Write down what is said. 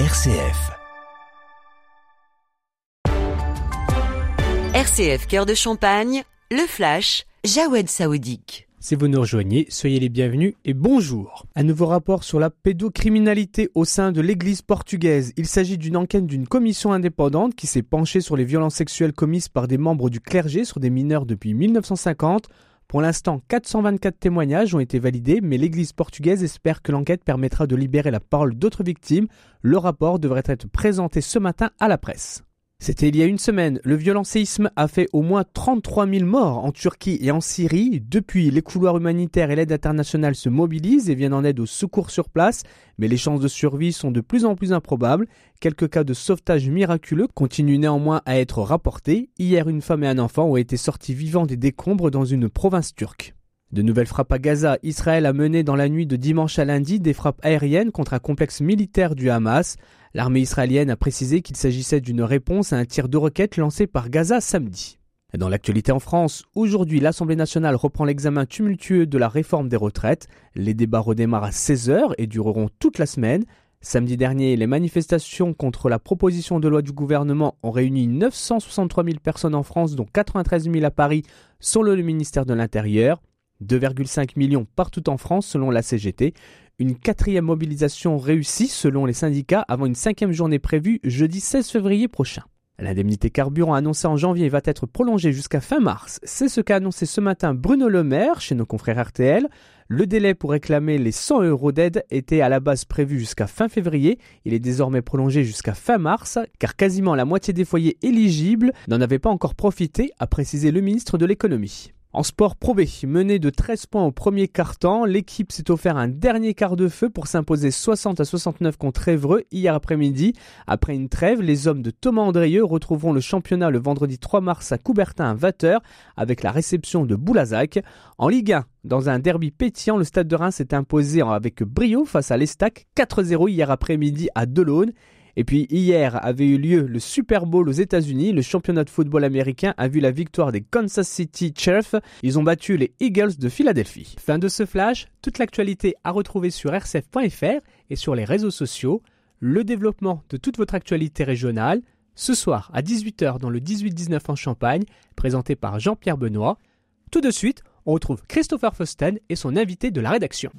RCF. RCF Cœur de Champagne, le flash, Jawed Saoudique. Si vous nous rejoignez, soyez les bienvenus et bonjour. Un nouveau rapport sur la pédocriminalité au sein de l'église portugaise. Il s'agit d'une enquête d'une commission indépendante qui s'est penchée sur les violences sexuelles commises par des membres du clergé sur des mineurs depuis 1950. Pour l'instant, 424 témoignages ont été validés, mais l'Église portugaise espère que l'enquête permettra de libérer la parole d'autres victimes. Le rapport devrait être présenté ce matin à la presse. C'était il y a une semaine. Le violent séisme a fait au moins 33 000 morts en Turquie et en Syrie. Depuis, les couloirs humanitaires et l'aide internationale se mobilisent et viennent en aide aux secours sur place, mais les chances de survie sont de plus en plus improbables. Quelques cas de sauvetage miraculeux continuent néanmoins à être rapportés. Hier, une femme et un enfant ont été sortis vivants des décombres dans une province turque. De nouvelles frappes à Gaza. Israël a mené dans la nuit de dimanche à lundi des frappes aériennes contre un complexe militaire du Hamas. L'armée israélienne a précisé qu'il s'agissait d'une réponse à un tir de roquette lancé par Gaza samedi. Dans l'actualité en France, aujourd'hui l'Assemblée nationale reprend l'examen tumultueux de la réforme des retraites. Les débats redémarrent à 16h et dureront toute la semaine. Samedi dernier, les manifestations contre la proposition de loi du gouvernement ont réuni 963 000 personnes en France, dont 93 000 à Paris, selon le ministère de l'Intérieur. 2,5 millions partout en France selon la CGT. Une quatrième mobilisation réussie selon les syndicats avant une cinquième journée prévue jeudi 16 février prochain. L'indemnité carburant annoncée en janvier va être prolongée jusqu'à fin mars. C'est ce qu'a annoncé ce matin Bruno Le Maire chez nos confrères RTL. Le délai pour réclamer les 100 euros d'aide était à la base prévu jusqu'à fin février. Il est désormais prolongé jusqu'à fin mars, car quasiment la moitié des foyers éligibles n'en avaient pas encore profité, a précisé le ministre de l'économie. En sport Pro B, mené de 13 points au premier quart-temps, l'équipe s'est offert un dernier quart de feu pour s'imposer 60 à 69 contre Évreux hier après-midi. Après une trêve, les hommes de Thomas Andrieux retrouveront le championnat le vendredi 3 mars à Coubertin à 20h avec la réception de Boulazac. En Ligue 1, dans un derby pétillant, le Stade de Reims s'est imposé avec brio face à l'Estac 4-0 hier après-midi à Delaune. Et puis hier avait eu lieu le Super Bowl aux États-Unis. Le championnat de football américain a vu la victoire des Kansas City Chiefs. Ils ont battu les Eagles de Philadelphie. Fin de ce flash, toute l'actualité à retrouver sur rcf.fr et sur les réseaux sociaux. Le développement de toute votre actualité régionale. Ce soir à 18h dans le 18-19 en Champagne, présenté par Jean-Pierre Benoît. Tout de suite, on retrouve Christopher Fosten et son invité de la rédaction.